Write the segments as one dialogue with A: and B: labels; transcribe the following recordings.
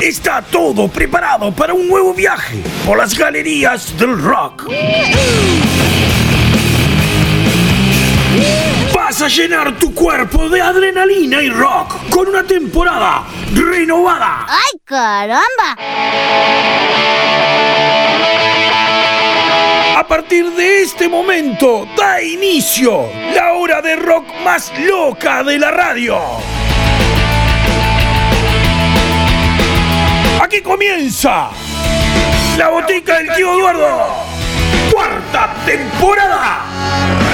A: Está todo preparado para un nuevo viaje por las galerías del rock. Vas a llenar tu cuerpo de adrenalina y rock con una temporada renovada.
B: ¡Ay, caramba!
A: A partir de este momento da inicio la hora de rock más loca de la radio. Aquí comienza la botica del tío Eduardo. Cuarta temporada.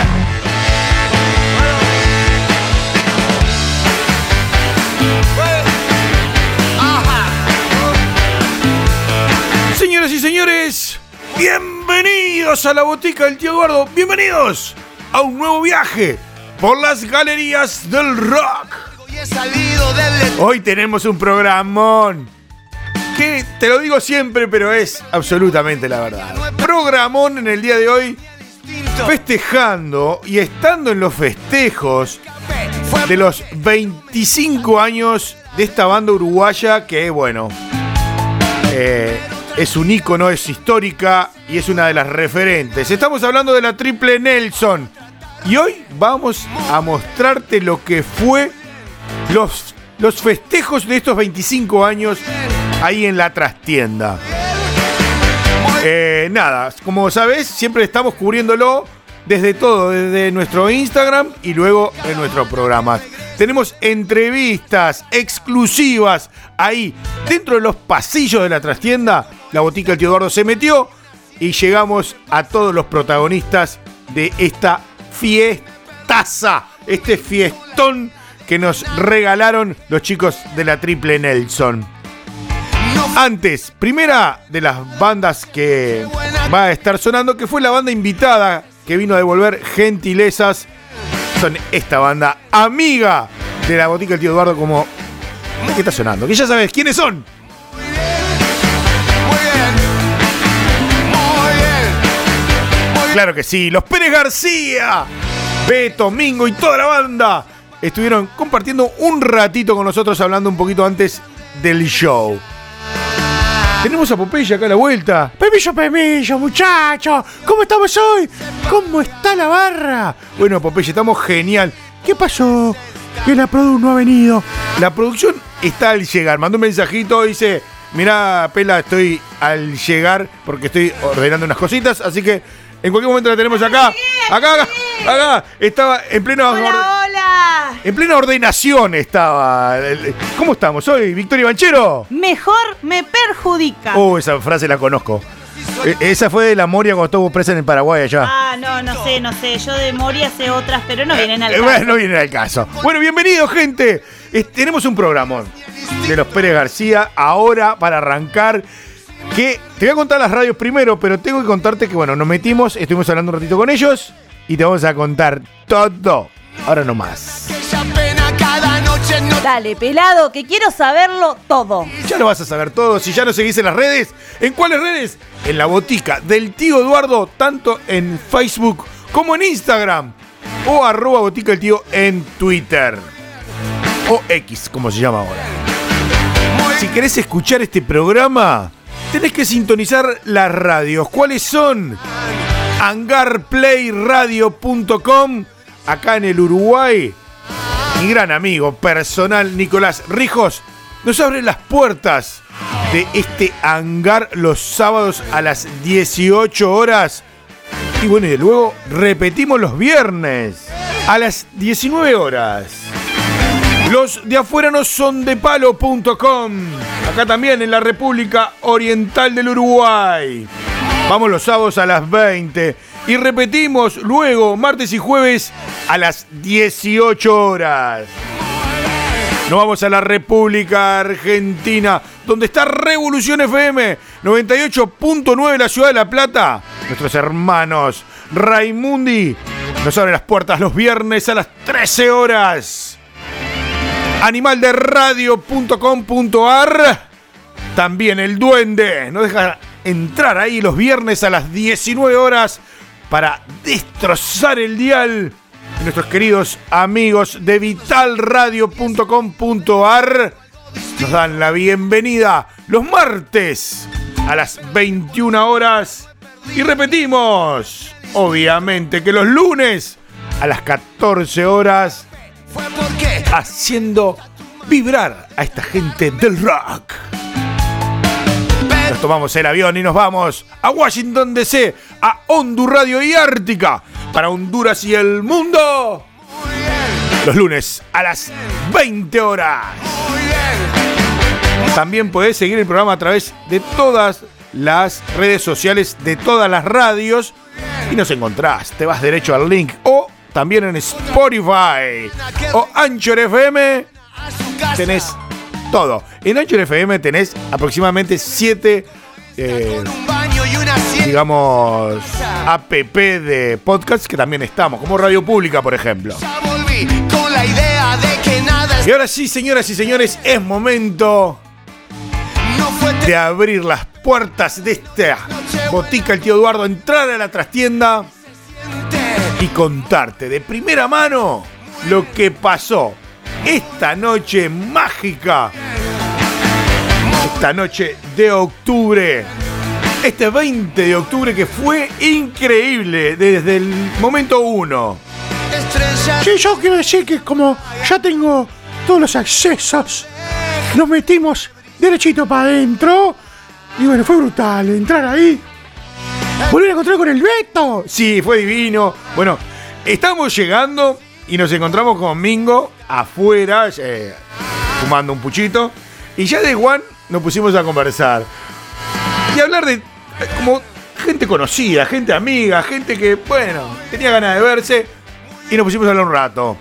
A: Señoras y señores, bienvenidos a la botica del tío Eduardo. Bienvenidos a un nuevo viaje por las galerías del rock. Hoy tenemos un programón que te lo digo siempre, pero es absolutamente la verdad. Programón en el día de hoy, festejando y estando en los festejos de los 25 años de esta banda uruguaya que, bueno, eh, es un ícono, es histórica y es una de las referentes. Estamos hablando de la Triple Nelson. Y hoy vamos a mostrarte lo que fue los, los festejos de estos 25 años ahí en la trastienda. Eh, nada, como sabes, siempre estamos cubriéndolo desde todo, desde nuestro Instagram y luego en nuestro programa. Tenemos entrevistas exclusivas ahí, dentro de los pasillos de la trastienda. La botica del tío Eduardo se metió y llegamos a todos los protagonistas de esta fiestaza, este fiestón que nos regalaron los chicos de la Triple Nelson. Antes, primera de las bandas que va a estar sonando, que fue la banda invitada que vino a devolver gentilezas, son esta banda amiga de la botica del tío Eduardo como... ¿Qué está sonando? Que ya sabes quiénes son. Claro que sí, los Pérez García, Beto, Mingo y toda la banda estuvieron compartiendo un ratito con nosotros hablando un poquito antes del show. Tenemos a Popeye acá a la vuelta. Pemillo, Pemillo, muchacho. ¿Cómo estamos hoy? ¿Cómo está la barra? Bueno, Popeye, estamos genial. ¿Qué pasó? Que la producción no ha venido. La producción está al llegar. Mandó un mensajito, dice, mirá, Pela, estoy al llegar porque estoy ordenando unas cositas, así que en cualquier momento la tenemos acá. Acá, acá, acá. Estaba en pleno...
C: Hola, hola.
A: En plena ordenación estaba. ¿Cómo estamos? ¿Soy Victoria Banchero?
C: Mejor me perjudica.
A: Oh, esa frase la conozco. E- esa fue de la Moria cuando estuvo presa en el Paraguay allá.
C: Ah, no, no sé, no sé. Yo de Moria sé otras, pero no vienen al
A: Eh,
C: caso.
A: bueno, no viene al caso. Bueno, bienvenidos, gente. Tenemos un programón de los Pérez García ahora para arrancar. Que te voy a contar las radios primero, pero tengo que contarte que, bueno, nos metimos, estuvimos hablando un ratito con ellos y te vamos a contar todo. Ahora no más.
C: Dale, pelado, que quiero saberlo todo.
A: Ya lo vas a saber todo. Si ya nos seguís en las redes, ¿en cuáles redes? En la botica del tío Eduardo, tanto en Facebook como en Instagram. O arroba botica del tío en Twitter. O X, como se llama ahora. Si querés escuchar este programa, tenés que sintonizar las radios. ¿Cuáles son? Hangarplayradio.com, acá en el Uruguay. Mi gran amigo personal Nicolás Rijos nos abre las puertas de este hangar los sábados a las 18 horas. Y bueno, y luego repetimos los viernes a las 19 horas. Los de afuera no son de palo.com. Acá también en la República Oriental del Uruguay. Vamos los sábados a las 20. Y repetimos luego, martes y jueves, a las 18 horas. Nos vamos a la República Argentina, donde está Revolución FM 98.9 la ciudad de La Plata. Nuestros hermanos Raimundi nos abren las puertas los viernes a las 13 horas. Animalderadio.com.ar También el duende nos deja entrar ahí los viernes a las 19 horas para destrozar el dial. Nuestros queridos amigos de vitalradio.com.ar nos dan la bienvenida los martes a las 21 horas. Y repetimos, obviamente que los lunes a las 14 horas, haciendo vibrar a esta gente del rock. Nos tomamos el avión y nos vamos a Washington DC, a Honduras Radio y Ártica, para Honduras y el mundo. Los lunes a las 20 horas. También podés seguir el programa a través de todas las redes sociales de todas las radios y nos encontrás. Te vas derecho al link o también en Spotify o Anchor FM. Tenés todo. En Anchor FM tenés aproximadamente 7 eh, digamos app de podcast que también estamos, como Radio Pública, por ejemplo. Y ahora sí, señoras y señores, es momento de abrir las puertas de esta botica el tío Eduardo, entrar a la trastienda y contarte de primera mano lo que pasó esta noche mágica, esta noche de octubre, este 20 de octubre que fue increíble desde el momento uno.
B: Sí, yo quiero decir que como ya tengo todos los accesos, nos metimos derechito para adentro. Y bueno, fue brutal entrar ahí. Volver a encontrar con el Beto.
A: Sí, fue divino. Bueno, estamos llegando y nos encontramos con Mingo afuera, eh, fumando un puchito. Y ya de Juan nos pusimos a conversar. Y hablar de eh, como gente conocida, gente amiga, gente que, bueno, tenía ganas de verse. Y nos pusimos a hablar un rato.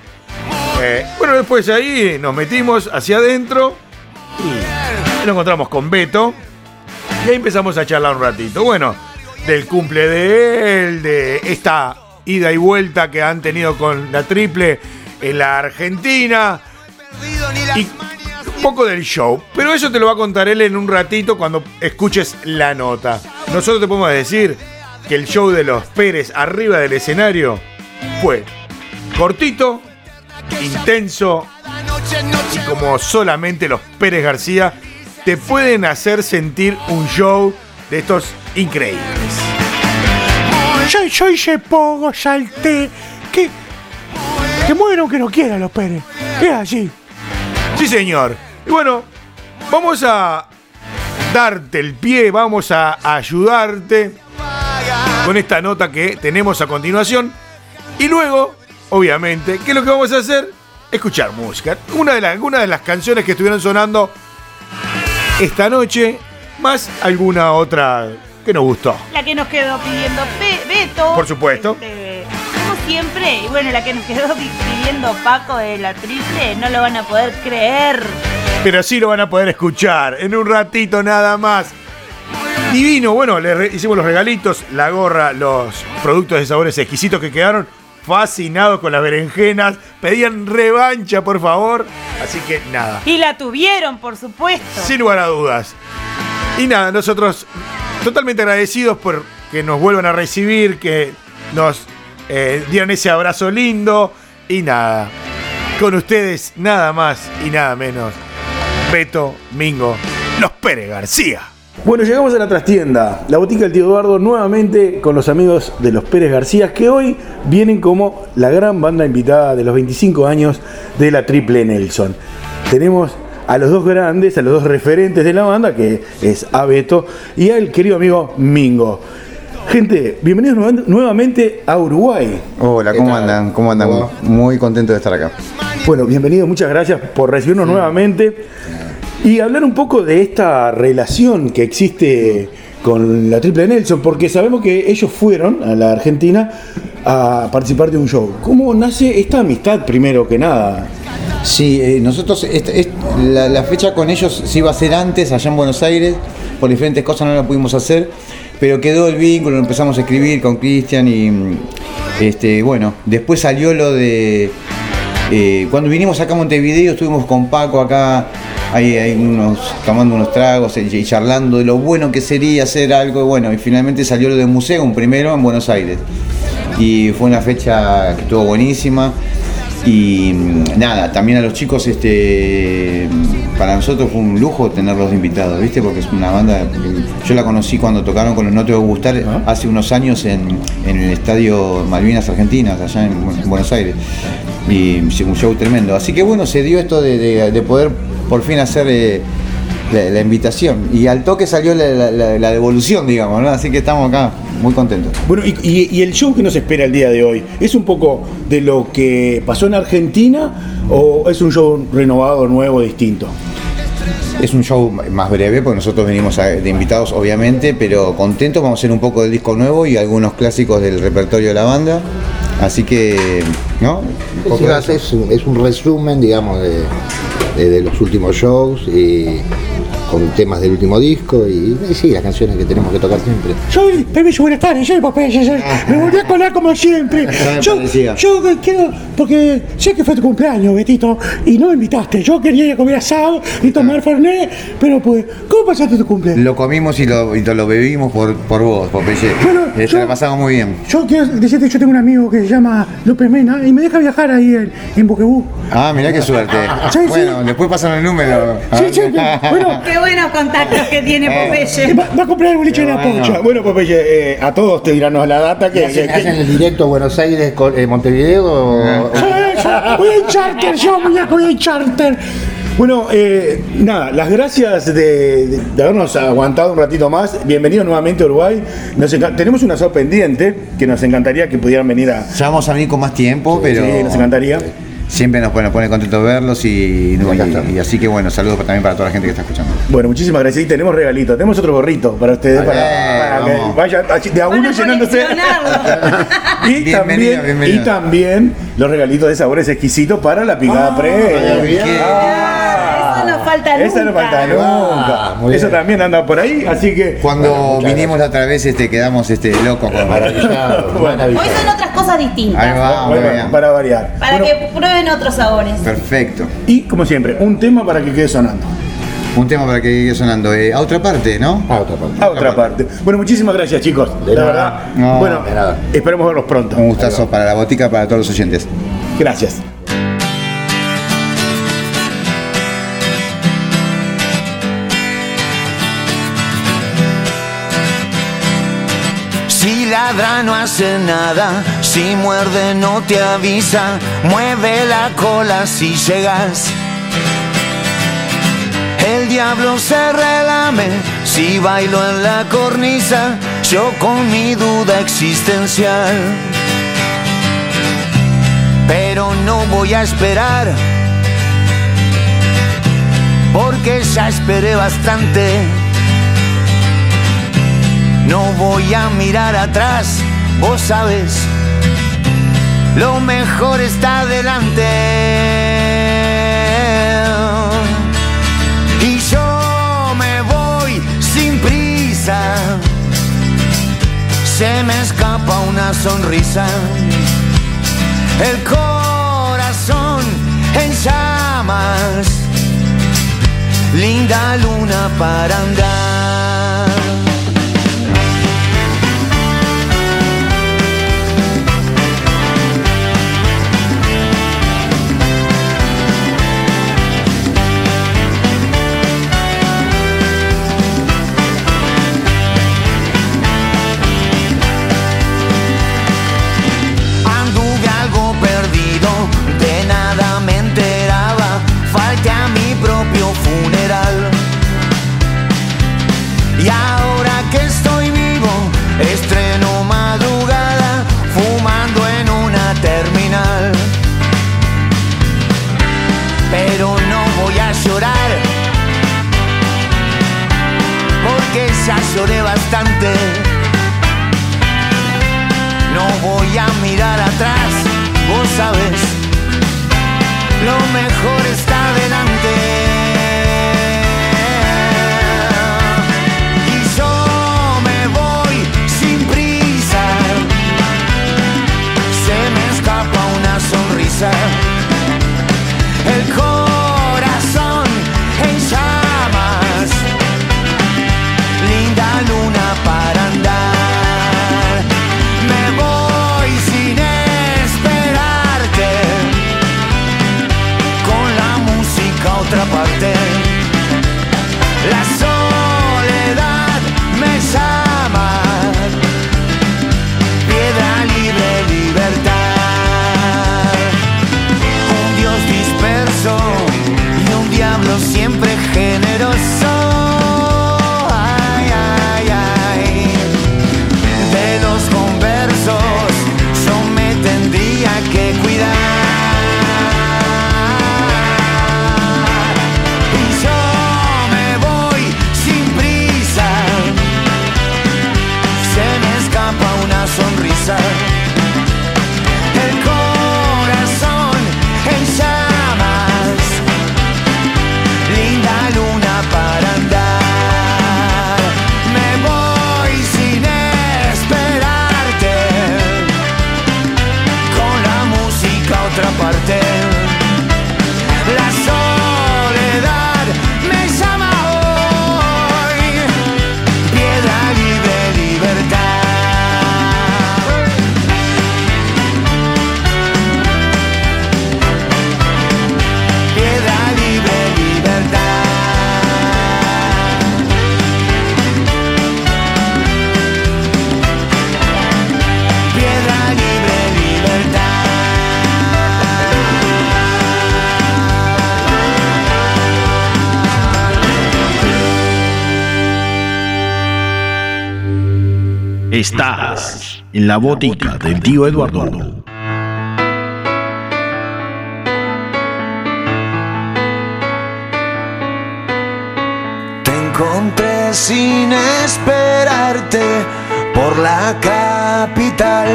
A: Eh, bueno, después de ahí nos metimos hacia adentro y nos encontramos con Beto. Y ahí empezamos a charlar un ratito. Bueno, del cumple de él, de esta ida y vuelta que han tenido con la triple en la Argentina. Y un poco del show. Pero eso te lo va a contar él en un ratito cuando escuches la nota. Nosotros te podemos decir que el show de los Pérez arriba del escenario fue cortito, intenso y como solamente los Pérez García te pueden hacer sentir un show de estos increíbles.
B: Yo, yo hice poco, salté. Que, que mueran que no quieran los Pérez. Es así.
A: Sí, señor. Y bueno, vamos a darte el pie, vamos a ayudarte con esta nota que tenemos a continuación. Y luego, obviamente, ¿qué es lo que vamos a hacer? Escuchar música. Una de, las, una de las canciones que estuvieron sonando esta noche, más alguna otra que nos gustó.
C: La que nos quedó pidiendo Be- Beto.
A: Por supuesto.
C: Este, como siempre. Y bueno, la que nos quedó pi- pidiendo Paco de la triple, no lo van a poder creer.
A: Pero sí lo van a poder escuchar en un ratito nada más. Divino, bueno, le hicimos los regalitos, la gorra, los productos de sabores exquisitos que quedaron fascinados con las berenjenas. Pedían revancha, por favor. Así que nada.
C: Y la tuvieron, por supuesto.
A: Sin lugar a dudas. Y nada, nosotros totalmente agradecidos por que nos vuelvan a recibir, que nos eh, dieran ese abrazo lindo. Y nada, con ustedes nada más y nada menos. Beto, Mingo, Los Pérez García. Bueno, llegamos a la trastienda, la botica del tío Eduardo, nuevamente con los amigos de los Pérez García, que hoy vienen como la gran banda invitada de los 25 años de la Triple Nelson. Tenemos a los dos grandes, a los dos referentes de la banda, que es a Beto y al querido amigo Mingo. Gente, bienvenidos nueva- nuevamente a Uruguay.
D: Hola,
E: ¿Qué
D: ¿cómo
E: tal?
D: andan? ¿Cómo andan? Muy contento de estar acá.
A: Bueno, bienvenidos, muchas gracias por recibirnos nuevamente y hablar un poco de esta relación que existe con la Triple Nelson, porque sabemos que ellos fueron a la Argentina a participar de un show. ¿Cómo nace esta amistad primero que nada?
D: Sí, eh, nosotros, este- la, fecha con ellos se iba a hacer antes, allá en Buenos Aires, por diferentes cosas no la pudimos hacer, pero quedó el vínculo, empezamos a escribir con Cristian y, mm, este, bueno, después salió lo de, eh, cuando vinimos acá a Montevideo, estuvimos con Paco acá ahí, ahí unos, tomando unos tragos y, charlando de lo bueno que sería hacer algo. y Bueno, y finalmente salió lo de museo, un primero en Buenos Aires. Y fue una fecha que estuvo buenísima. Y mm, nada, también a los chicos, este, para nosotros fue un lujo tenerlos de invitados, ¿viste? Porque es una banda, yo la conocí cuando tocaron con los No Te Va a Gustar hace unos años en, en el estadio Malvinas Argentinas, allá en, Bu- en Buenos Aires. Y un show tremendo. Así que bueno, se dio esto de, de- de poder por fin hacer eh, la, la invitación. Y al toque salió la- la devolución, digamos, ¿no? Así que estamos acá muy contentos.
A: Bueno, y, y- y el show que nos espera el día de hoy, ¿es un poco de lo que pasó en Argentina o es un show renovado, nuevo, distinto?
D: Es un show más breve, porque nosotros venimos de invitados, obviamente, pero contentos. Vamos a hacer un poco del disco nuevo y algunos clásicos del repertorio de la banda. Así que, ¿no? Un poco
F: es un, es un resumen, digamos, de, de- de los últimos shows y con temas del último disco y, y sí, las canciones que tenemos que tocar siempre.
B: Soy Permiso, buenas tardes, soy Popeye. soy- Me volví a colar como siempre.
D: Me
B: Yo, yo quiero, porque sé que fue tu cumpleaños, Betito, y no me invitaste. Yo quería ir a comer asado y tomar Fernet, pero pues, ¿cómo pasaste tu cumpleaños?
D: Lo comimos y lo, y lo bebimos por, por vos, Popeye.
B: Bueno,
D: Eh,
B: yo-
D: la pasamos muy bien.
B: Yo quiero decirte, yo tengo un amigo que se llama López Mena y me deja viajar ahí en, en Buquebú.
D: Ah, mirá qué suerte.
B: Sí, sí.
D: bueno, después pasan el número.
B: Sí, sí, bueno,
C: Qué buenos contactos que tiene
B: eh,
C: Popeye.
B: va, va a comprar el boliche de la
D: Bueno.
B: pocha.
A: Bueno, Popeye, eh, a todos te dirán la data que...
F: ¿Hacen,
A: que-
F: hacen el directo Buenos Aires con eh, Montevideo?
B: Sí, Voy en charter, yo voy en charter.
A: Bueno, eh, nada, las gracias de, de- de habernos aguantado un ratito más. Bienvenido nuevamente a Uruguay. Nos tenemos una show pendiente que nos encantaría que pudieran venir a...
D: Ya vamos a venir con más tiempo, pero.
A: Sí, nos encantaría.
D: Siempre nos pone, pone contentos verlos y, y- y así que bueno, saludos también para toda la gente que está escuchando.
A: Bueno, muchísimas gracias. Y tenemos regalito. Tenemos otro gorrito para ustedes. Para, para que vayan de a uno llenándose. Y
D: Bienvenido,
A: también,
D: bienvenido.
A: y también los regalitos de sabores exquisitos para la picada pre.
F: Bien.
C: Eso no falta nunca.
A: Esa no falta
F: Ah,
A: nunca. Eso
F: bien.
A: también anda por ahí, así que.
D: Cuando
F: Bueno,
D: vinimos la otra vez este, quedamos este, locos con
F: Maravillado,
C: Hoy son otras cosas distintas.
D: Ahí va,
A: Bueno, para variar.
C: Para
A: Bueno,
C: que prueben otros sabores.
D: Perfecto.
A: Y como siempre, un tema para que quede sonando.
D: Un tema para que quede sonando. Eh, a otra parte, ¿no?
F: Ah, otra parte.
A: A otra parte. Bueno, muchísimas gracias, chicos.
F: De
A: la
F: nada.
A: verdad.
D: No,
A: bueno,
F: de nada.
A: esperemos verlos pronto.
D: Un gustazo para la botica, para todos los oyentes.
A: Gracias.
G: Ladra no hace nada, si muerde no te avisa, mueve la cola si llegas. El diablo se relame si bailo en la cornisa, yo con mi duda existencial. Pero no voy a esperar, porque ya esperé bastante. No voy a mirar atrás, vos sabes, lo mejor está adelante. Y yo me voy sin prisa, se me escapa una sonrisa, el corazón en llamas, linda luna para andar. No voy a mirar atrás, vos sabes, lo mejor está delante.
H: Estás en la botica del tío Eduardo.
G: Te encontré sin esperarte por la capital.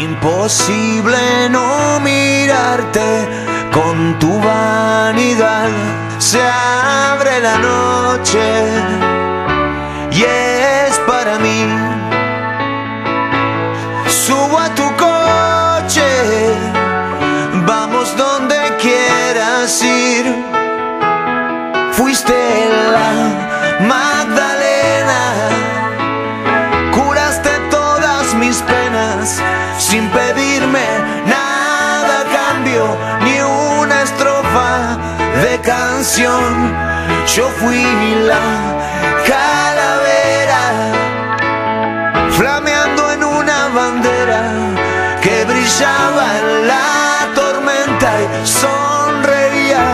G: Imposible no mirarte con tu vanidad. Se abre la noche y es para mí. Subo a tu coche, vamos donde quieras ir. Fuiste la Magdalena, curaste todas mis penas sin pedirme nada a cambio, ni una estrofa de canción. Yo fui la brillaba en la tormenta y sonreía.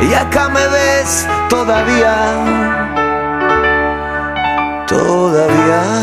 G: Y acá me ves todavía, todavía.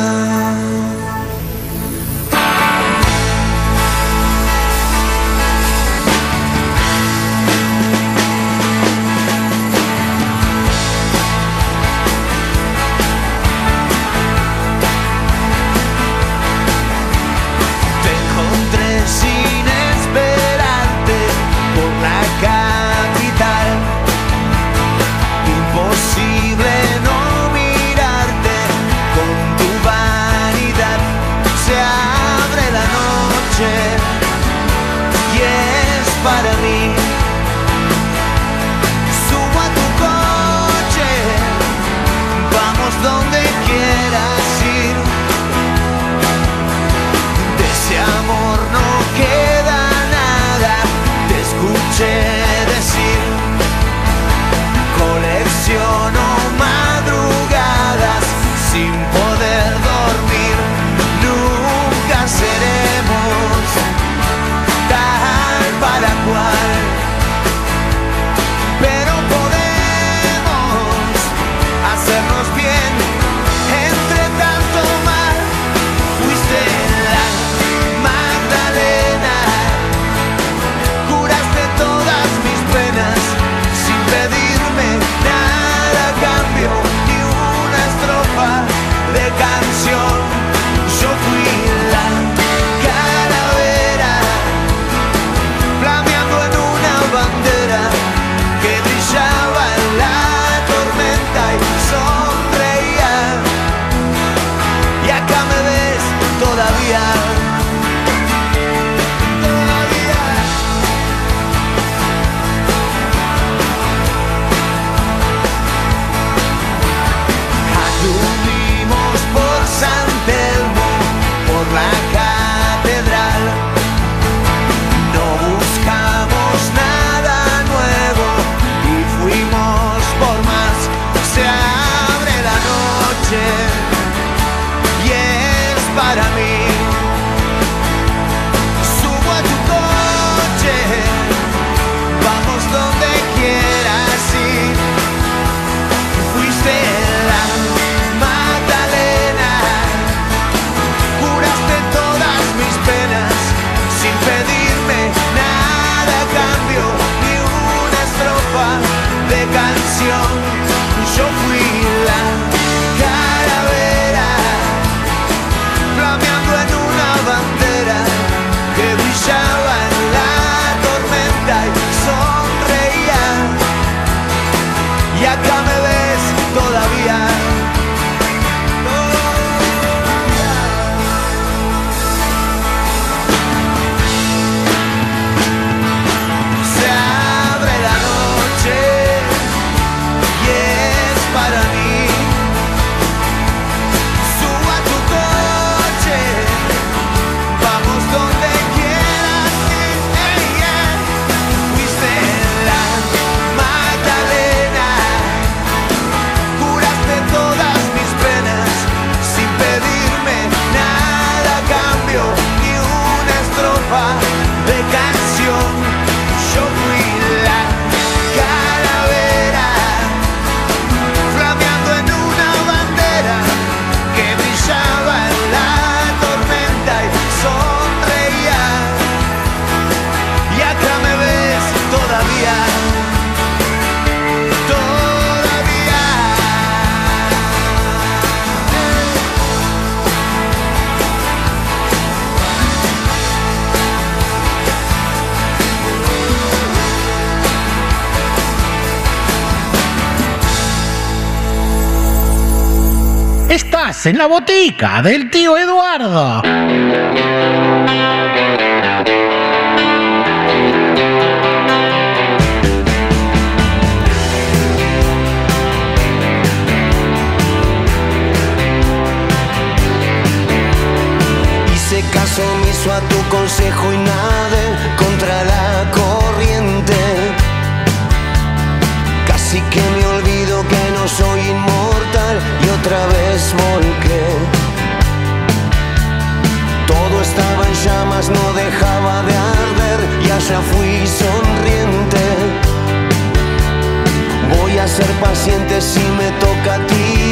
I: en la botica del tío Eduardo.
G: Y se casó, me hizo a tu consejo y nada generosa fui sonriente. Voy a ser paciente si me toca a ti.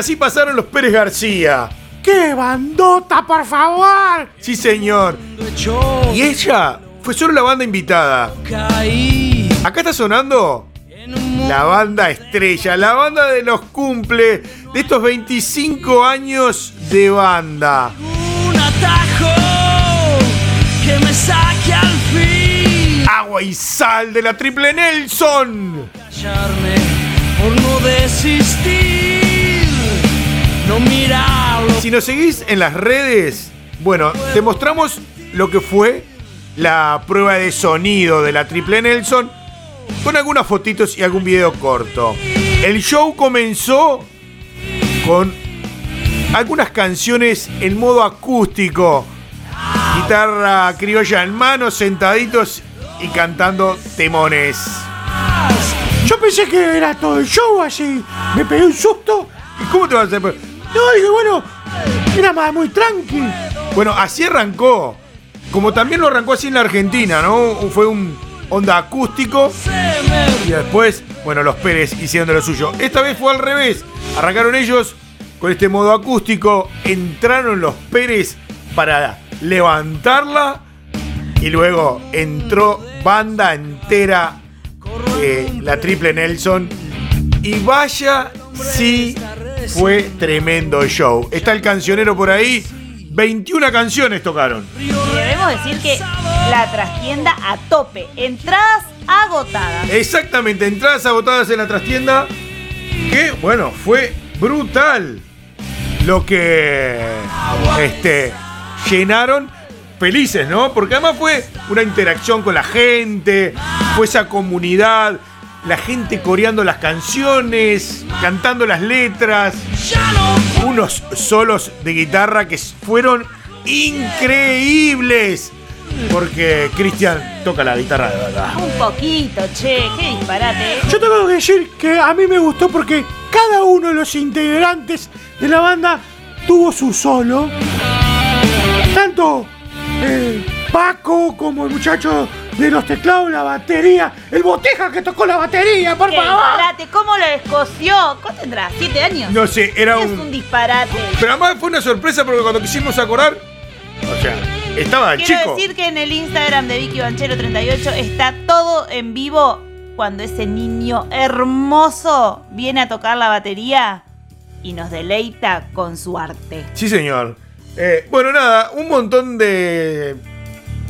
G: Así
A: pasaron los Pérez García.
B: ¡Qué bandota, por favor!
A: Sí, señor. Y ella fue solo la banda invitada. Acá está sonando la banda estrella, la banda de los cumple de estos 25 años de banda.
G: Un atajo que me saque al fin.
A: Agua y sal de la triple Nelson.
G: Callarme por no desistir. No mirarlo.
A: Si nos seguís en las redes, bueno, te mostramos lo que fue la prueba de sonido de la triple Nelson con algunas fotitos y algún video corto. El show comenzó con algunas canciones en modo acústico, guitarra criolla en mano, sentaditos y cantando temones.
B: Yo pensé que era todo el show así. Me pegué un susto.
A: ¿Y cómo te vas a hacer?
B: No, dije, bueno, era más muy tranqui.
A: Bueno, así arrancó. Como también lo arrancó así en la Argentina, ¿no? Fue un onda acústico. Y después, bueno, los Pérez hicieron de lo suyo. Esta vez fue al revés. Arrancaron ellos con este modo acústico. Entraron los Pérez para levantarla. Y luego entró banda entera. eh, la triple Nelson. Y vaya si fue tremendo show. Está el cancionero por ahí. 21 canciones tocaron.
C: Y debemos decir que la trastienda a tope. Entradas agotadas.
A: Exactamente, entradas agotadas en la trastienda. Que, bueno, fue brutal lo que este, llenaron. Felices, ¿no? Porque además fue una interacción con la gente, fue esa comunidad, la gente coreando las canciones, cantando las letras, unos solos de guitarra que fueron increíbles. Porque Cristian toca la guitarra de verdad.
C: Un poquito, che, qué disparate. ¿eh?
B: Yo tengo que decir que a mí me gustó porque cada uno de los integrantes de la banda tuvo su solo. Tanto eh, Paco, como el muchacho de los teclados, la batería, el boteja que tocó la batería, por favor.
C: disparate, ¿cómo lo descoció? ¿Cuánto tendrá? ¿Siete años?
A: No sé, era
C: Es
A: un.
C: un disparate.
A: Pero además fue una sorpresa porque cuando quisimos acordar. O sea, estaba el
C: Quiero
A: chico.
C: decir que en el Instagram de Vicky Banchero 38 está todo en vivo cuando ese niño hermoso viene a tocar la batería y nos deleita con su arte.
A: Sí, señor. Eh, bueno, nada, un montón de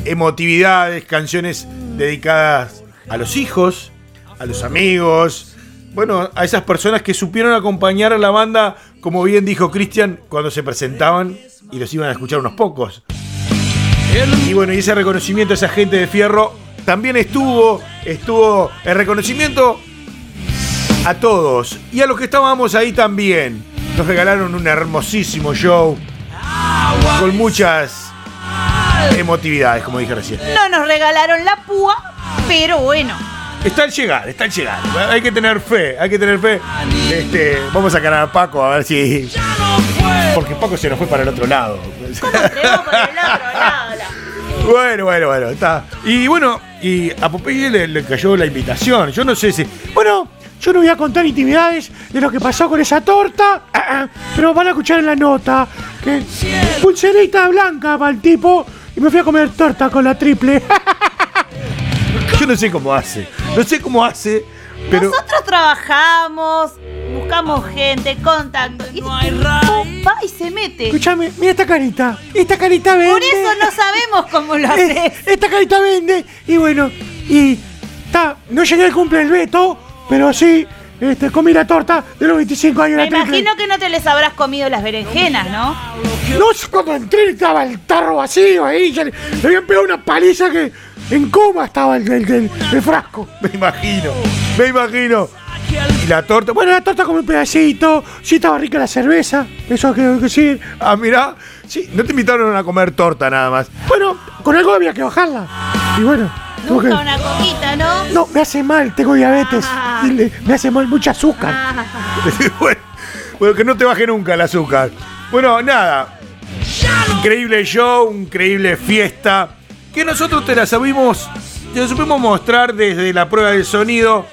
A: emotividades, canciones dedicadas a los hijos, a los amigos, bueno, a esas personas que supieron acompañar a la banda, como bien dijo Cristian, cuando se presentaban y los iban a escuchar unos pocos. Y bueno, y ese reconocimiento a esa gente de fierro también estuvo, estuvo el reconocimiento a todos y a los que estábamos ahí también. Nos regalaron un hermosísimo show con muchas emotividades, como dije recién.
C: No nos regalaron la púa, pero bueno.
A: Está al llegar, está al llegar. Hay que tener fe, hay que tener fe. Este, vamos a sacar a Paco a ver si. Porque Paco se nos fue para el otro lado.
C: ¿Cómo entregó por el otro lado? la-
A: Bueno, bueno, bueno, está. Y bueno, y a Popeye le, le cayó la invitación. Yo no sé si.
B: Bueno, yo no voy a contar intimidades de lo que pasó con esa torta, ah, ah, pero van a escuchar en la nota que pulserita blanca para el tipo y me fui a comer torta con la triple.
A: Yo no sé cómo hace. No sé cómo hace, pero.
C: Nosotros trabajamos, buscamos gente, contacto. Y va y se mete.
B: Escúchame, mira esta carita. Esta carita vende.
C: Por eso no sabemos cómo lo haces.
B: Esta carita vende. Y bueno, y ta, no llegué al cumple del Beto, pero sí este, comí la torta de los 25 años de
C: Me
B: la triple.
C: imagino que no te les habrás comido las berenjenas, ¿no?
B: No sé cuando entré estaba el tarro vacío ahí. le, le habían pegado una paliza que en coma estaba el, el- el- el frasco.
A: Me imagino, me imagino. Y la torta.
B: Bueno, la torta comí un pedacito. Sí estaba rica la cerveza. Eso quiero decir.
A: Ah, mirá. Sí, no te invitaron a comer torta nada más.
B: Bueno, con algo había que bajarla. Y bueno,
C: una coquita, ¿no?
B: No, me hace mal, tengo diabetes.
C: Ah.
B: Y le- me hace mal mucho azúcar.
C: Ah,
A: bueno, bueno, que no te baje nunca el azúcar. Bueno, nada. Increíble show, increíble fiesta. Que nosotros te la sabimos, te la supimos mostrar desde la prueba del sonido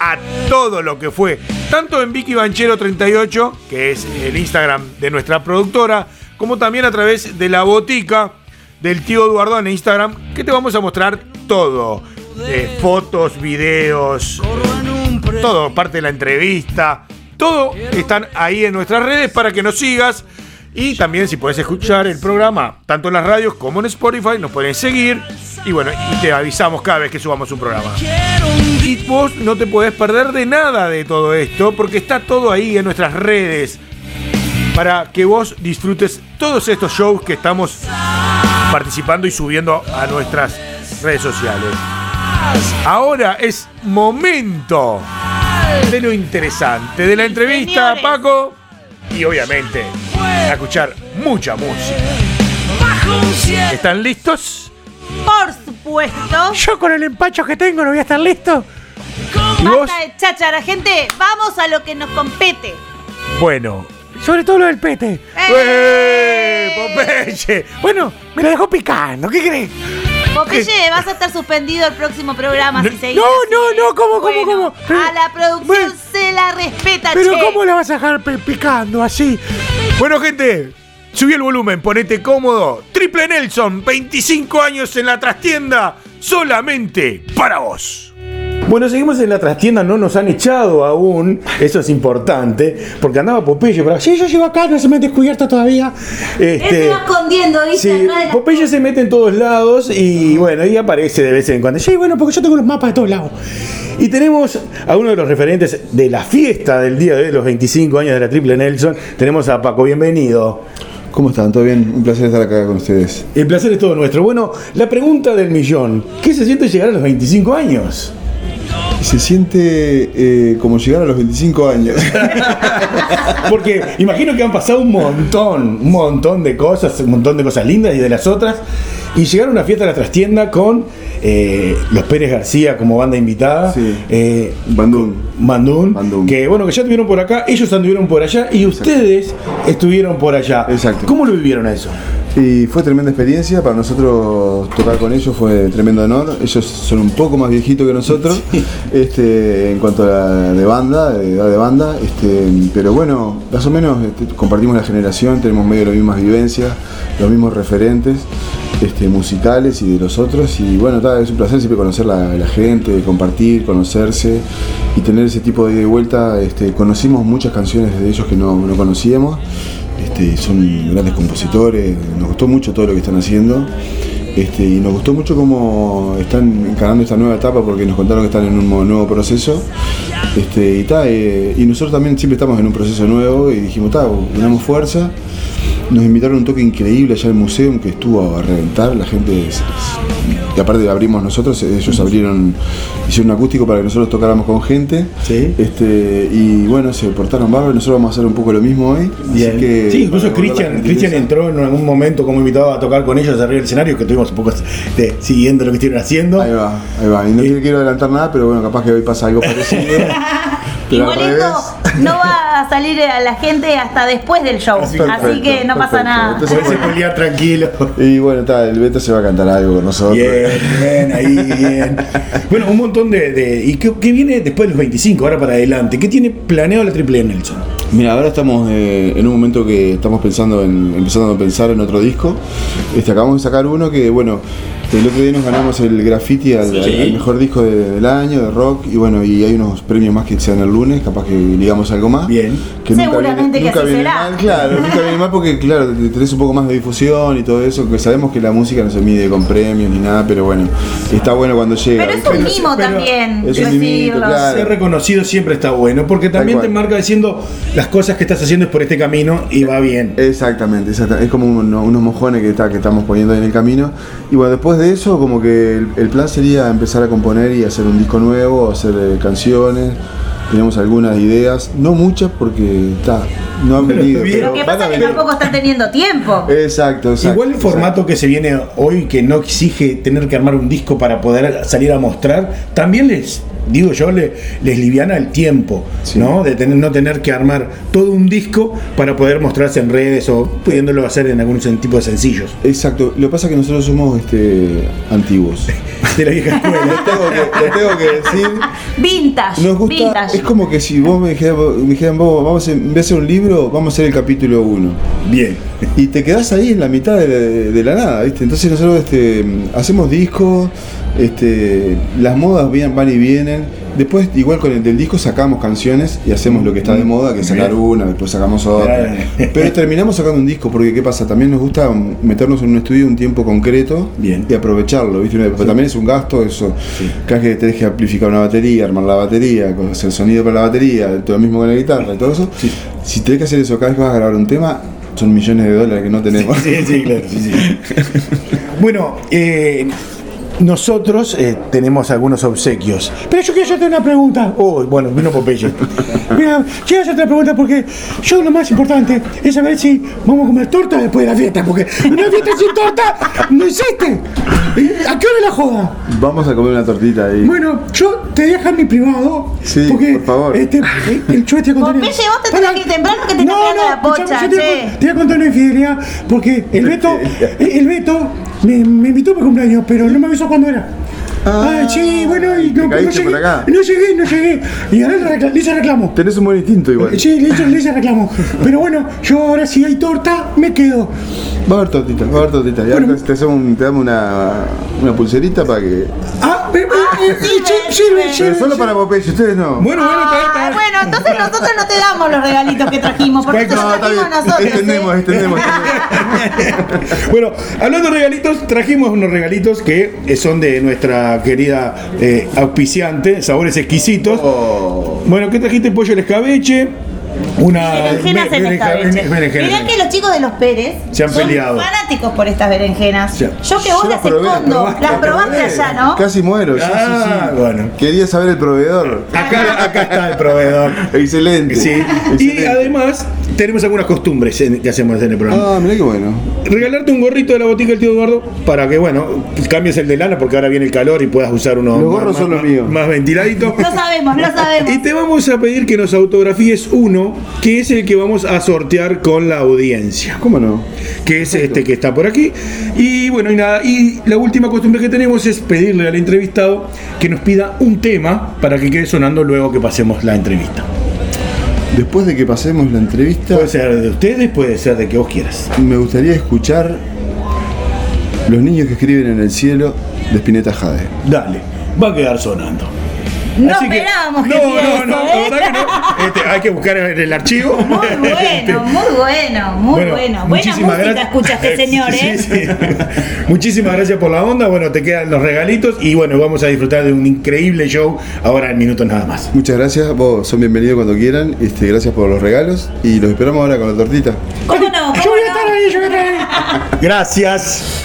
A: a todo lo que fue. Tanto en Vicky Banchero 38, que es el Instagram de nuestra productora, como también a través de la botica del tío Eduardo en Instagram, que te vamos a mostrar todo. Eh, fotos, videos, todo, parte de la entrevista, todo están ahí en nuestras redes para que nos sigas. Y también si puedes escuchar el programa, tanto en las radios como en Spotify, nos pueden seguir. Y bueno, te avisamos cada vez que subamos un programa. Y vos no te podés perder de nada de todo esto, porque está todo ahí en nuestras redes. Para que vos disfrutes todos estos shows que estamos participando y subiendo a nuestras redes sociales. Ahora es momento de lo interesante, de la entrevista,
C: Señores.
A: Paco. Y obviamente, a escuchar mucha música. ¿Están listos?
C: por supuesto.
B: Yo con el empacho que tengo no voy a estar listo.
C: Basta de cháchara, gente. Vamos a lo que nos compete.
A: Bueno.
B: Sobre todo lo del pete.
A: ¡Eh! ¡Popeye!
B: Bueno, me la dejó picando. ¿Qué crees?
C: Popeye, vas a estar suspendido el próximo programa si seguís
B: no, no, no, ¿cómo, cómo,
C: Bueno,
B: cómo?
C: A la producción
B: Bueno.
C: se la respeta,
B: Pero
C: che.
B: ¿cómo la vas a dejar picando así?
A: Bueno, gente, subí el volumen, ponete cómodo. Triple Nelson, 25 años en la trastienda, solamente para vos.
E: Bueno, seguimos en la trastienda, no nos han echado aún, eso es importante, porque andaba Popeye por
B: Sí, yo llevo acá, no se me ha descubierto todavía.
C: Él se va escondiendo, ¿viste?
E: Sí,
C: la-
E: Popeye se mete en todos lados y bueno, y aparece de vez en cuando.
B: Sí, bueno, porque yo tengo los mapas de todos lados.
E: Y tenemos a uno de los referentes de la fiesta del día de hoy, los 25 años de la Triple Nelson. Tenemos a Paco, bienvenido.
J: ¿Cómo están? ¿Todo bien? Un placer estar acá con ustedes.
E: El placer es todo nuestro. Bueno, la pregunta del millón: ¿qué se siente llegar a los 25 años?
J: Se siente eh, como llegar a los 25 años.
E: Porque imagino que han pasado un montón, un montón de cosas, un montón de cosas lindas y de las otras. Y llegar a una fiesta a la trastienda con eh, los Pérez García como banda invitada.
J: Sí.
E: eh,
J: Bandún.
E: Mandún,
J: Bandún.
E: que bueno, que ya estuvieron por acá, ellos anduvieron por allá y ustedes estuvieron por allá.
J: Exacto.
E: ¿Cómo lo vivieron a eso?
J: Y fue tremenda experiencia, para nosotros tocar con ellos fue tremendo honor. Ellos son un poco más viejitos que nosotros, este, en cuanto a la de banda, de edad de banda, este, pero bueno, más o menos este, compartimos la generación, tenemos medio las mismas vivencias, los mismos referentes este, musicales y de los otros. Y bueno, ta, es un placer siempre conocer la, la gente, compartir, conocerse y tener ese tipo de ida y vuelta. Este, conocimos muchas canciones de ellos que no, no conocíamos. Este, son grandes compositores, nos gustó mucho todo lo que están haciendo. Este, y nos gustó mucho cómo están encarando esta nueva etapa porque nos contaron que están en un nuevo proceso. Este, y, ta, eh, y nosotros también siempre estamos en un proceso nuevo y dijimos, ta, unamos fuerza. Nos invitaron a un toque increíble allá al museo que estuvo a reventar, la gente, se- se- y aparte abrimos nosotros, ellos abrieron, hicieron un acústico para que nosotros tocáramos con gente. Este, y bueno, se portaron bárbaros, nosotros vamos a hacer un poco lo mismo hoy. así que,
A: sí, incluso Cristian. Cristian entró en algún momento como invitado a tocar con ellos arriba del escenario, que estuvimos un poco este, siguiendo lo que estuvieron haciendo.
J: Ahí va, ahí va. Y no quiero- quiero adelantar nada, pero bueno, capaz que hoy pasa algo parecido. pero al
C: Igualito no va a salir a la gente hasta después del show. Así,
J: Perfecto,
C: que no pasa
J: perfecto.
C: nada.
J: Entonces,
A: tranquilo.
J: Y bueno, ta, el Beto se va a cantar algo con nosotros.
A: Bien, bien, ahí, bien. Bueno, un montón de. de- ¿Y qué, qué viene después de los 25, ahora para adelante? ¿Qué tiene planeado la Triple E, Nelson?
J: Mira, ahora estamos eh, en un momento que estamos pensando en, empezando a pensar en otro disco. Este, acabamos de sacar uno que, bueno, el otro día nos ganamos el graffiti al, mejor disco de- del año, de rock, y bueno, y hay unos premios más que sean el lunes, capaz que digamos algo más.
A: Bien.
J: Que
C: Seguramente que
J: nunca
C: así
J: viene
C: será.
J: mal, claro, nunca viene mal porque, claro, te- tenés un poco más de difusión y todo eso, que sabemos que la música no se mide con premios ni nada, pero bueno, está bueno cuando llega.
C: Pero es un mimo
A: pero
C: también.
J: es un mimito, claro.
A: Ser reconocido siempre está bueno, porque también te marca diciendo las cosas que estás haciendo es por este camino y va bien.
J: Exactamente, exacta- es como uno- unos mojones que, está, que estamos poniendo ahí en el camino. Y bueno, después de eso, como que el, el plan sería empezar a componer y hacer un disco nuevo, hacer eh, canciones. Tenemos algunas ideas, no muchas porque está, no han venido.
A: bien.
C: Lo
J: pero
C: que pasa
J: a
C: es que tampoco están teniendo tiempo.
J: Exacto, exacto.
A: Igual el formato que se viene hoy, que no exige tener que armar un disco para poder salir a mostrar, también les, digo yo, le- les liviana el tiempo,
J: Sí.
A: ¿no? De tener, no tener que armar todo un disco para poder mostrarse en redes o pudiéndolo hacer en algún tipo de sencillos.
J: Exacto, lo que pasa es que nosotros somos este, antiguos.
A: De la vieja escuela.
J: tengo que, lo tengo que decir.
C: Vintage.
J: Nos gusta,
C: vintage.
J: es como que si vos me dijeras, me dijeran, vos, vamos a, en vez de hacer un libro, vamos a hacer el capítulo 1.
A: Bien.
J: Y te quedás ahí en la mitad de la, de la nada, ¿viste? Entonces nosotros este, hacemos discos, este, las modas van y vienen. Después, igual con el del disco, sacamos canciones y hacemos lo que está de moda, que es sacar una, después sacamos otra. Pero terminamos sacando un disco, porque ¿qué pasa? También nos gusta meternos en un estudio un tiempo concreto
A: Bien.
J: y aprovecharlo, ¿viste? Pero también es un gasto eso. Cada vez que tenés que amplificar una batería, armar la batería, hacer sonido para la batería, todo lo mismo con la guitarra y todo eso. Si tenés que hacer eso cada vez que vas a grabar un tema, son millones de dólares que no tenemos.
A: Sí, sí, claro. sí. bueno, eh, nosotros eh, tenemos algunos obsequios.
B: Pero yo quiero hacerte una pregunta.
A: Oh, bueno, vino Popeye.
B: Mira, quiero hacerte una pregunta porque yo lo más importante es saber si vamos a comer torta después de la fiesta, porque una fiesta sin torta no existe. ¿A qué hora es la joda?
J: Vamos a comer una tortita ahí.
B: Bueno, yo te dejo en mi privado.
J: Sí,
B: porque,
J: por favor.
B: Este, el chuete con
C: Popeye, vos te tenés que ir temprano que te está pegando la pocha,
B: yo te,
C: che.
B: voy a- te voy a contar una infidelidad, porque el Beto, el, el Beto me, me invitó para cumpleaños, pero no me avisó cuándo era. Ah, sí, bueno, y no,
J: ¿te
B: no llegué,
J: por acá?
B: no llegué, no llegué. Y ahora le, recla- le hice reclamo.
J: Tenés un buen instinto igual.
B: Sí, le hice, le hice reclamo. Pero bueno, yo ahora si hay torta, me quedo.
J: Va a haber tortita, va a haber tortita. Ya
B: Bueno.
J: te, hacemos un- te damos una, una pulserita para que.
B: Ah, eh, eh, eh, sirve, sirve,
J: Pero solo para Popeye, ustedes no.
A: Bueno, bueno, está,
C: Ah,
A: está.
C: Bueno, entonces nosotros no te damos los regalitos que trajimos, porque eso
J: No,
C: trajimos nosotros.
J: Entendemos,
C: ¿eh?
J: entendemos.
A: Bueno, hablando de regalitos, trajimos unos regalitos que son de nuestra querida eh, auspiciante, sabores exquisitos.
J: Oh.
A: Bueno, ¿qué trajiste? Pollo al escabeche, una
C: Berenjenas
A: be-
C: en
A: berenja-
C: escabeche.
A: berenjena.
C: Mirá que los chicos de los Pérez
A: Se han
C: son
A: peleado.
C: fanáticos por estas berenjenas.
A: Sí.
C: Yo que vos
J: Yo
C: las
J: probé,
C: escondo,
J: probaste,
C: las probaste allá, ¿no?
J: Casi muero,
A: Ah,
J: sí, sí.
A: bueno.
J: Quería saber el proveedor.
A: Acá, acá está el proveedor.
J: Excelente.
A: Sí. Y además tenemos algunas costumbres que hacemos en el programa.
J: Ah, mirá qué bueno.
A: Regalarte un gorrito de la botica del tío Eduardo para que, bueno, cambies el de lana porque ahora viene el calor y puedas usar uno
J: Los
A: más-
J: gorros son
A: más-
J: los míos.
A: más ventiladito.
C: Lo sabemos, lo sabemos.
A: Y te vamos a pedir que nos autografíes uno
E: que es el que vamos a sortear con la audiencia.
J: ¿Cómo no?
E: Que es este que está por aquí. Y bueno, y nada, y la última costumbre que tenemos es pedirle al entrevistado que nos pida un tema para que quede sonando luego que pasemos la entrevista.
J: Después de que pasemos la entrevista,
E: Puede ser de ustedes, puede ser de que vos quieras.
J: me gustaría escuchar Los niños que escriben en el cielo de Spinetta Jade.
E: Dale, va a quedar sonando.
C: No
E: Así que-
C: esperábamos que
E: no, no,
C: eso,
E: no,
C: ¿eh?
E: la verdad que no. Este, hay que buscar en el archivo.
C: Muy bueno, muy bueno, muy
E: Bueno,
C: bueno. Buena
E: muchísimas
C: música
E: gracias.
C: escucha este señor, ¿eh?
E: Sí, sí. Muchísimas gracias por la onda. Bueno, te quedan los regalitos y bueno, vamos a disfrutar de un increíble show ahora en minutos nada más.
J: Muchas gracias, vos son bienvenidos cuando quieran. Este, gracias por los regalos y los esperamos ahora con la tortita.
C: ¿Cómo no?
B: Yo
C: ¿Cómo
B: voy a estar ahí, yo voy a estar ahí.
E: Gracias.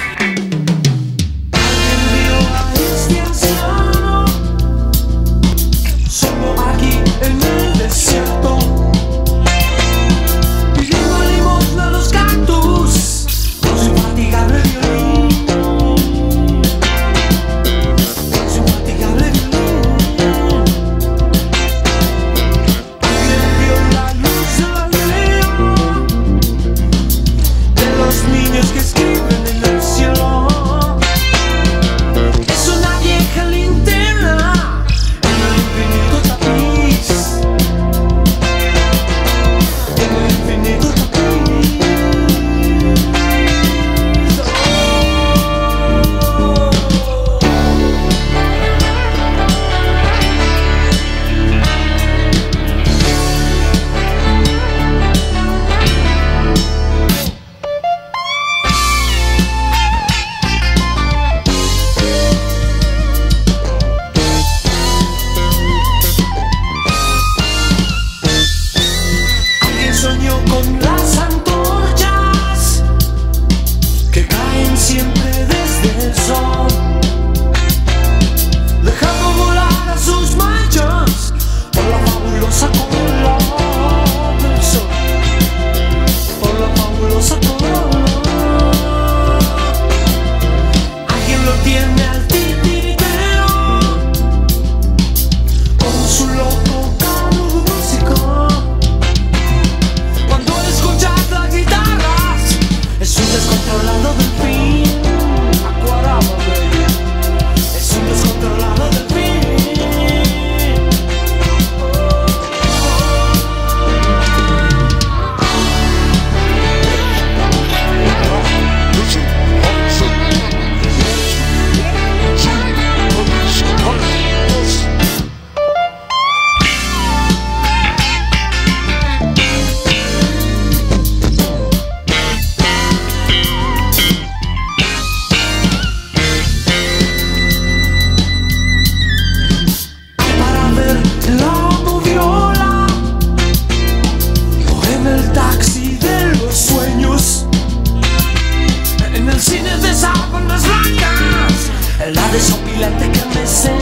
G: En el cine de sábanas blancas. En la desopilante que me sé.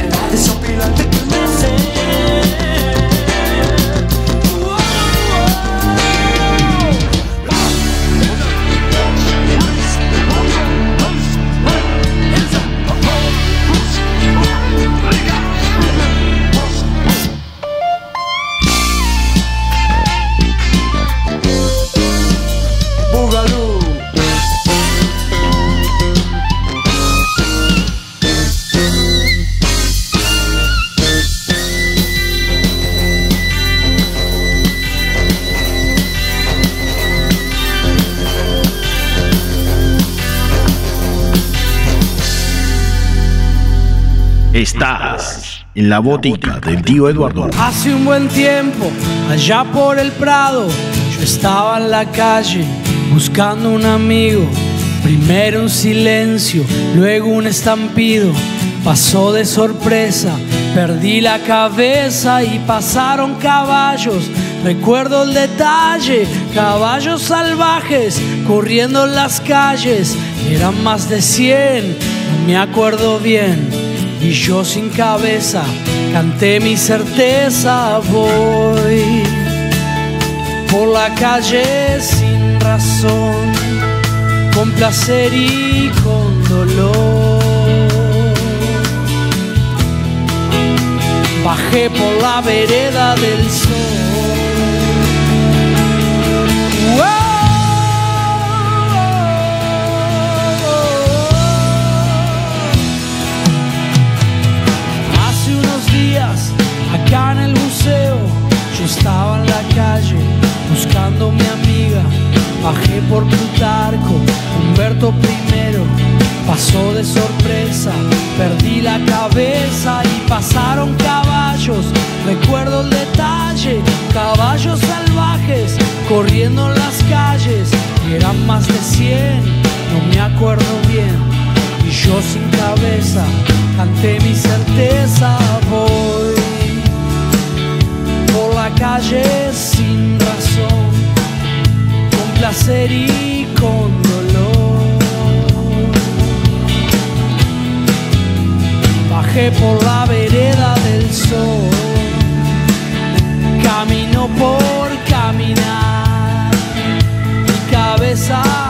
G: En la desopilante que
H: Estás en la botica del tío Eduardo.
K: Hace un buen tiempo, allá por el Prado, yo estaba en la calle buscando un amigo. Primero un silencio, luego un estampido. Pasó de sorpresa, perdí la cabeza y pasaron caballos. Recuerdo el detalle, caballos salvajes corriendo en las calles. Eran más de cien, no me acuerdo bien. Y yo sin cabeza canté mi certeza, voy por la calle sin razón, con placer y con dolor. bajé por la vereda del sol. Acá en el museo, yo estaba en la calle buscando mi amiga. Bajé por Plutarco, Humberto I, pasó de sorpresa, perdí la cabeza y pasaron caballos. Recuerdo el detalle, caballos salvajes corriendo en las calles, eran más de 100, no me acuerdo bien. Y yo sin cabeza ante mi certeza voy por la calle sin razón, con placer y con dolor. Bajé por la vereda del sol, camino por caminar, mi cabeza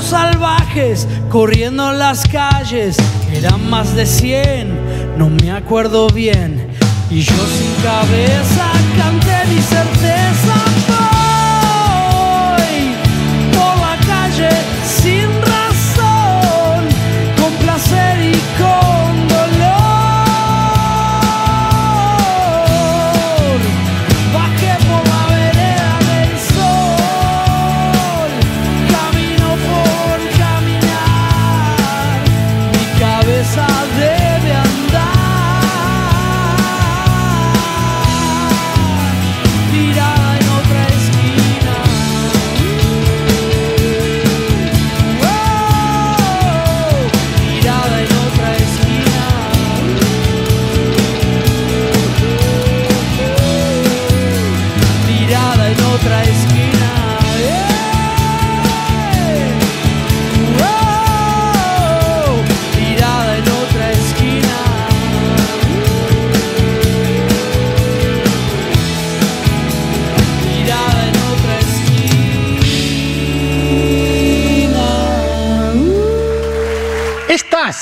K: salvajes corriendo en las calles, eran más de 100, no me acuerdo bien, y yo sin cabeza canté mi certeza.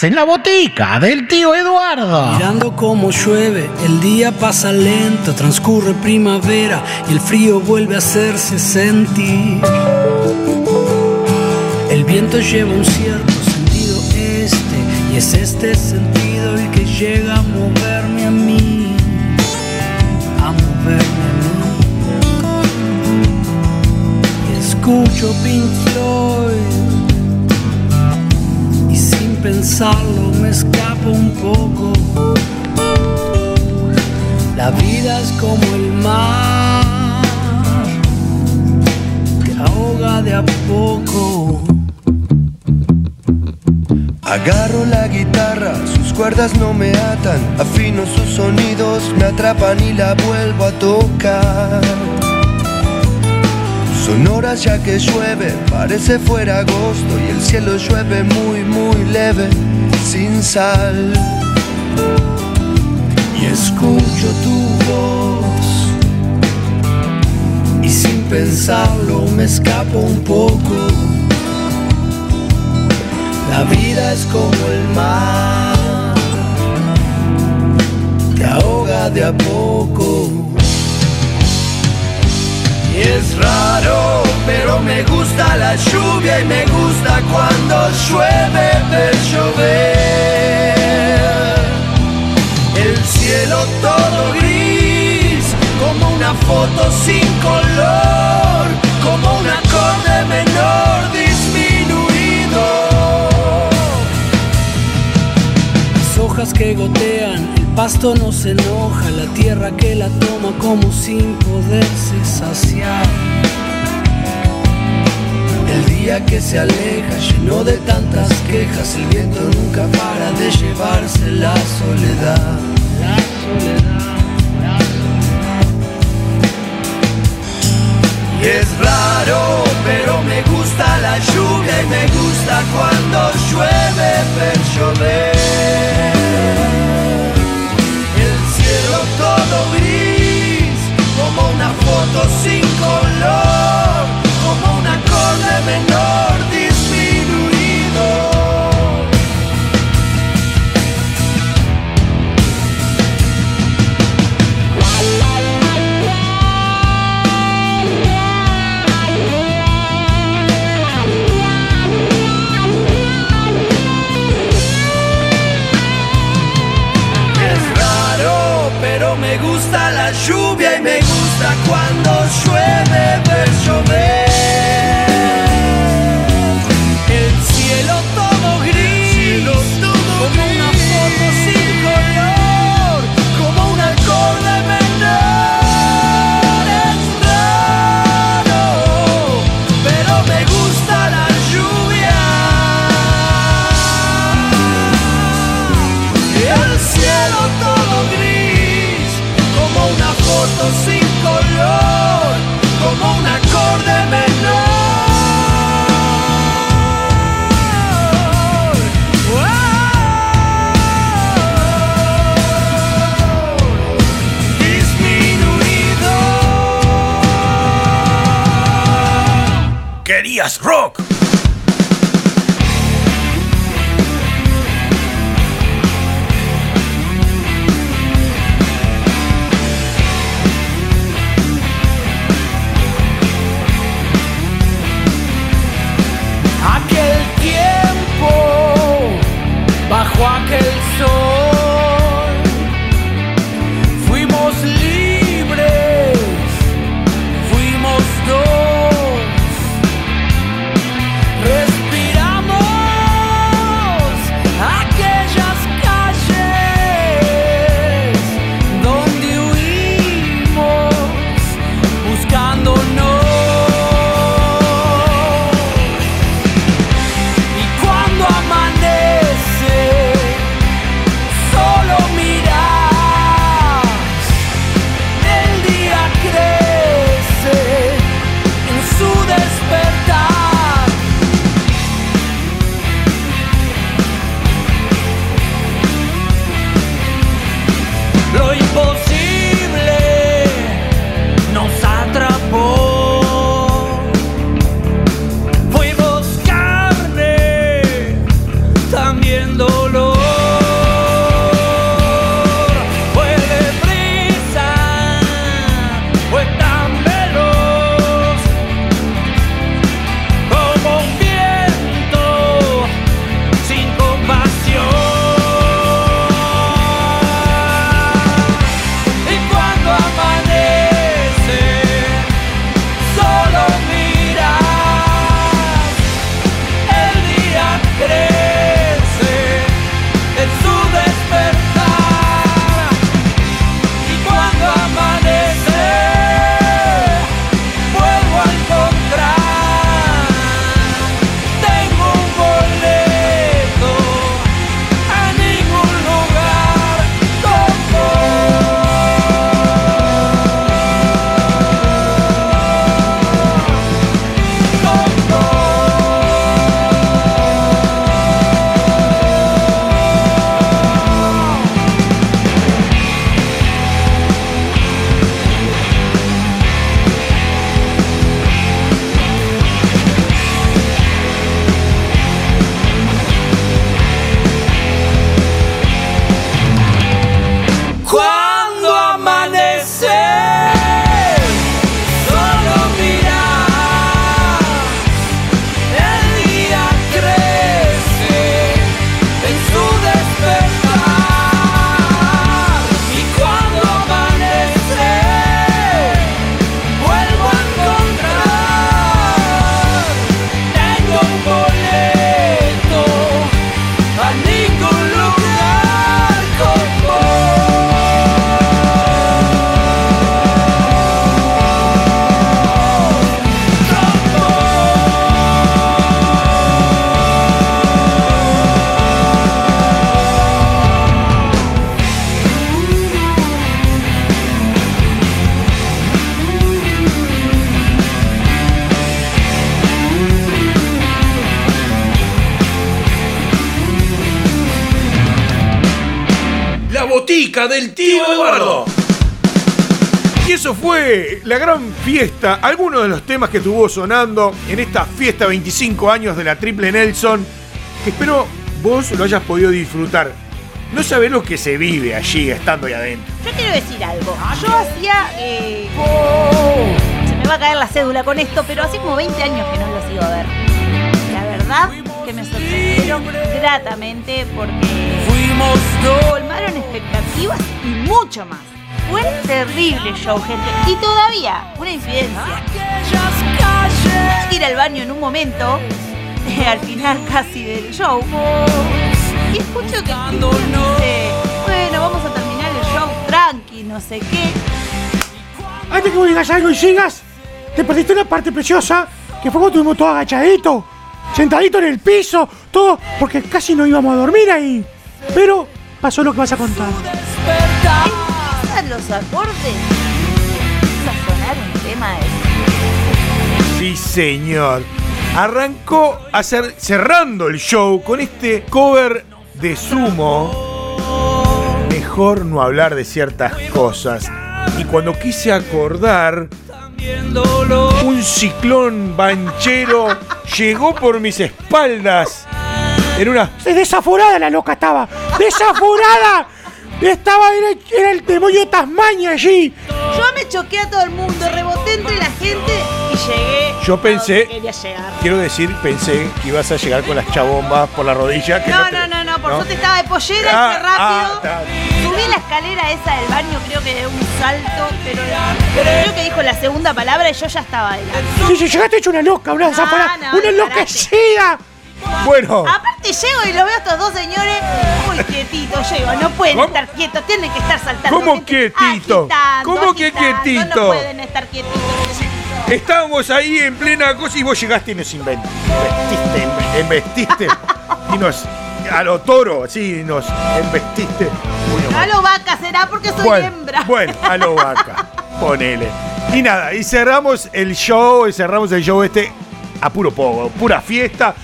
K: En
I: la botica del tío Eduardo.
K: Mirando cómo llueve, el día pasa lento, transcurre primavera y el frío vuelve a hacerse sentir. El viento lleva un cierto sentido este y es este sentido el que llega a moverme a mí, a moverme a mí. Escucho Pink Floyd pensarlo me escapo un poco. La vida es como el mar que ahoga de a poco.
L: Agarro la guitarra, sus cuerdas no me atan, afino sus sonidos, me atrapan y la vuelvo a tocar. Sonoras ya que llueve, parece fuera agosto y el cielo llueve muy muy leve, sin sal. Y escucho tu voz y sin pensarlo me escapo un poco. La vida es como el mar, te ahoga de a poco. Y es raro, pero me gusta la lluvia y me gusta cuando llueve ver llover. El cielo todo gris, como una foto sin color, como un acorde menor disminuido.
K: Las hojas que gotean,
G: pasto no se enoja, la tierra que la toma como sin poderse saciar. El día que se aleja, lleno de tantas quejas, el viento nunca para de llevarse la soledad. La soledad.
A: Y es raro, pero me gusta la lluvia y me gusta cuando llueve ver llover. Como una foto sin color, como un acorde menor cuando llueve ver llover.
K: Querías rock.
A: La gran fiesta, algunos de los temas que estuvo sonando en esta fiesta 25 años de la Triple Nelson, que espero vos lo hayas podido disfrutar. No sabés lo que se vive allí estando ahí adentro.
C: Yo quiero decir algo. Yo hacía. eh, se me va a caer la cédula con esto, pero hace como 20 años que no lo sigo a ver. La verdad que me sorprendieron gratamente porque colmaron expectativas y mucho más. Fue terrible show, gente. Y todavía, una que ir al baño en un momento, al final casi del show, y escucho que dice, bueno, vamos a terminar el show tranqui, no sé qué.
B: Antes que vos digas algo y sigas, te perdiste una parte preciosa, que fue cuando estuvimos todos agachaditos, sentaditos en el piso, todo, porque casi no íbamos a dormir ahí. Pero pasó lo que vas a contar.
C: Empiezan los acordes. Empieza a sonar un tema de...
A: Sí, señor. Arrancó a hacer, cerrando el show con este cover de Sumo. Mejor no hablar de ciertas cosas. Y cuando quise acordar, un ciclón banchero llegó por mis espaldas. En una.
B: Desaforada la loca estaba. ¡Desaforada! Estaba, era, era el demonio de Tasmania allí.
C: Yo me choqué a todo el mundo, reboté entre la gente y llegué.
A: Yo pensé-
C: Quería llegar.
A: Quiero decir, pensé que ibas a llegar con las chabombas por la rodilla. Que
C: No,
A: te-
C: no, no, no, por suerte estaba de pollera,
A: Ah,
C: hice rápido.
A: ah.
C: Subí la escalera esa del baño, creo que de un salto, pero creo que dijo la segunda palabra y yo ya estaba adelante.
B: Sí, sí, llegaste hecho una loca, una
C: no,
B: una
C: disparate.
B: enloquecida.
A: Bueno,
C: Aparte llego y lo veo a estos dos señores muy quietitos, llego, no pueden
A: ¿Cómo?
C: estar quietos, tienen que estar saltando.
A: ¿Cómo quietito?
C: agitando,
A: ¿Cómo que quietito?
C: No pueden estar quietitos.
A: estábamos ahí en plena cosa y vos llegaste y nos inven- embestiste, embe- embestiste y nos. A lo toro, así nos embestiste.
C: A lo vaca será porque soy
A: Bueno,
C: hembra.
A: bueno, a lo vaca. Ponele. Y nada, y cerramos el show, y cerramos el show este a puro poco, pura fiesta.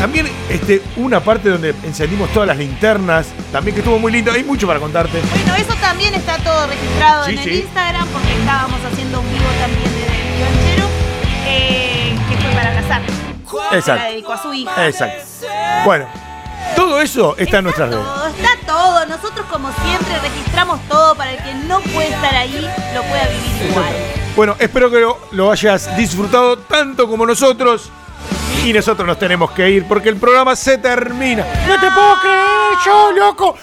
A: También este, una parte donde encendimos todas las linternas, también que estuvo muy lindo. Hay mucho para contarte.
C: Bueno, eso también está todo registrado
A: Sí,
C: en el. Instagram porque estábamos haciendo un vivo también de David Banchero, eh, que fue para casar.
A: Exacto.
C: La dedicó a su hija.
A: Exacto. Bueno, todo eso está en nuestras redes.
C: Todo, está todo. Nosotros, como siempre, registramos todo para el que no puede estar ahí, lo pueda vivir igual.
A: Bueno, espero que lo, lo hayas disfrutado tanto como nosotros. Y nosotros nos tenemos que ir porque el programa se termina.
B: No te puedo creer, yo, loco.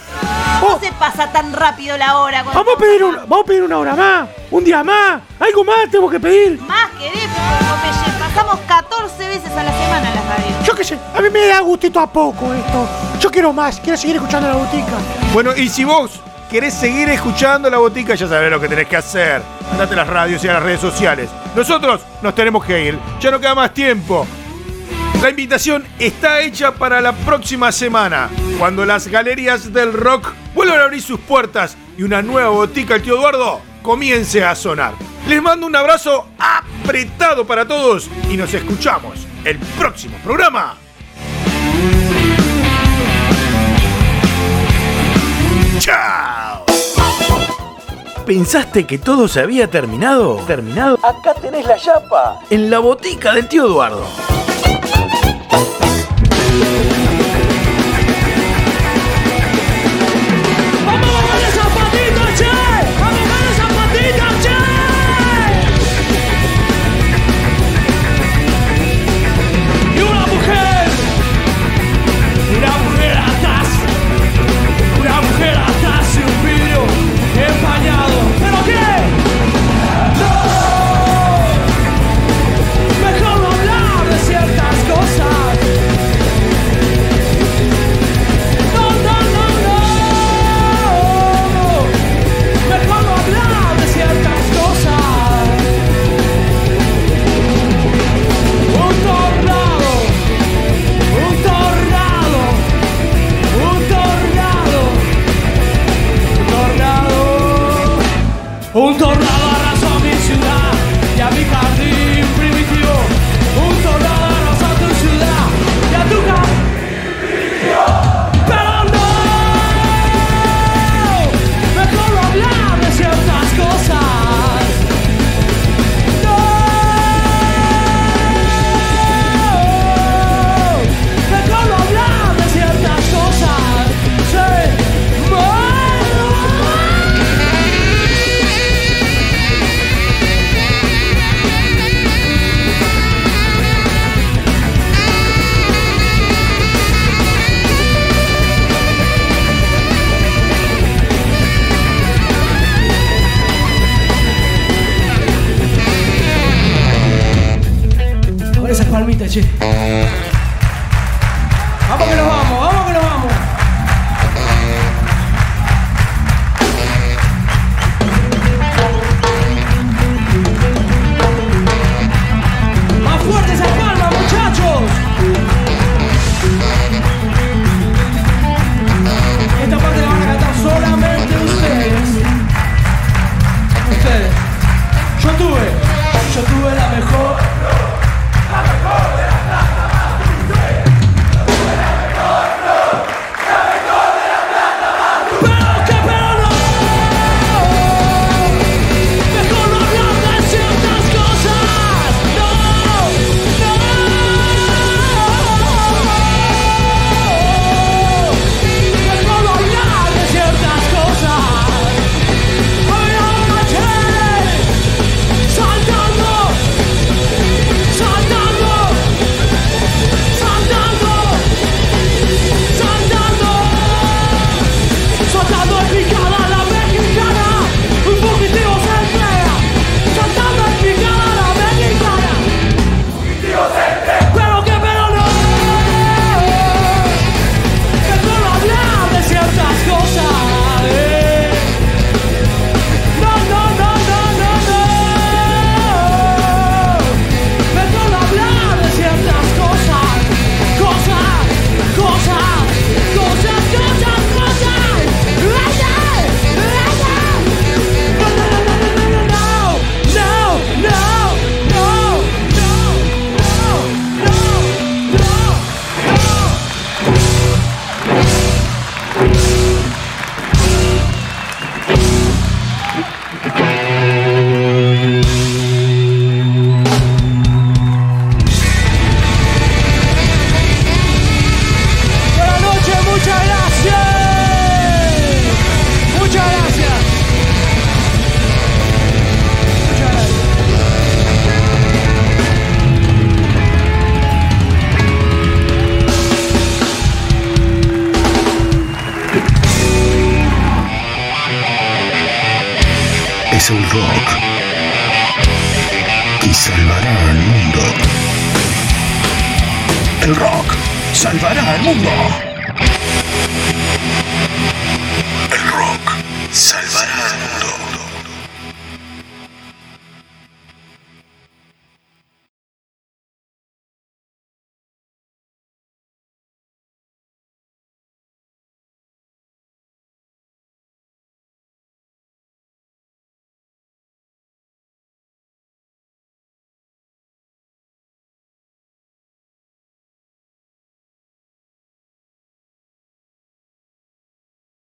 C: ¿Cómo se pasa tan rápido la hora? cuando
B: Vamos a pedir, un- vamos a pedir una hora más, un día más, algo más tengo que pedir.
C: Más querés, Popeye. Pasamos 14 veces a la semana en la radio.
B: Yo qué sé, a mí me da gustito a poco esto. Yo quiero más, quiero seguir escuchando la botica.
A: Bueno, y si vos querés seguir escuchando la botica, ya sabés lo que tenés que hacer. Andate a las radios y a las redes sociales. Nosotros nos tenemos que ir. Ya no queda más tiempo. La invitación está hecha para la próxima semana, cuando las galerías del rock vuelvan a abrir sus puertas y una nueva botica, el tío Eduardo, comience a sonar. Les mando un abrazo apretado para todos y nos escuchamos el próximo programa. ¡Chao! ¿Pensaste que todo se había terminado? ¿Terminado? Acá tenés la chapa. En la botica del tío Eduardo.
K: Thank you.